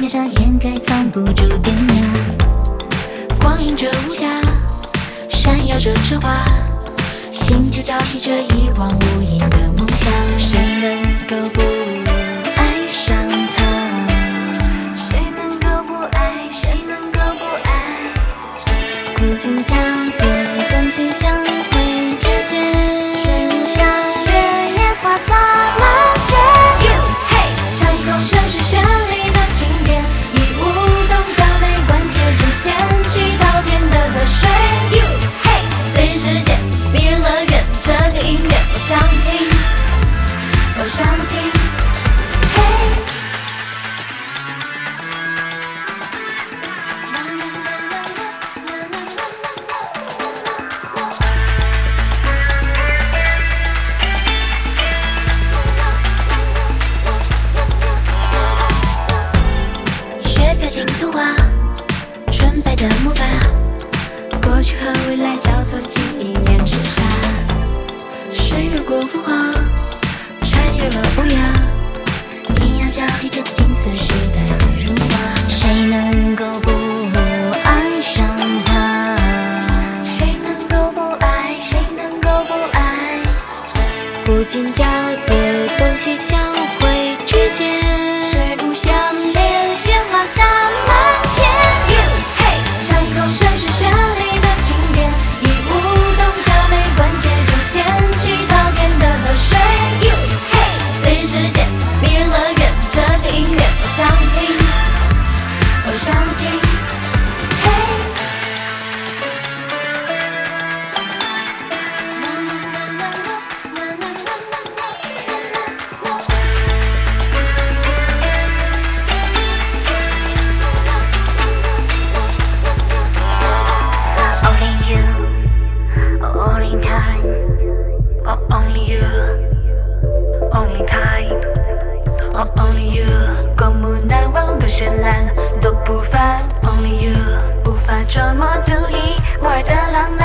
面纱掩盖藏不住典雅。光影着无暇，闪耀着神话，星球交替着一望无垠的梦想。谁能够不爱上他？谁能够不爱？谁能够不爱？孤军交掀起滔天的河水。You hey，醉人世界，迷人乐园，这个音乐我想听，我想听。嘿。雪飘进童话，纯白的魔法，过去和未来交错，记忆念之沙。谁流过浮华，穿越了乌鸦，阴阳交替着金色时代的荣华。谁能够不爱上他？谁能够不爱？谁能够不爱？不禁交叠，东西相会之间，you，过目难忘的绚烂都不凡，Only you，无法琢磨独一无二的浪漫。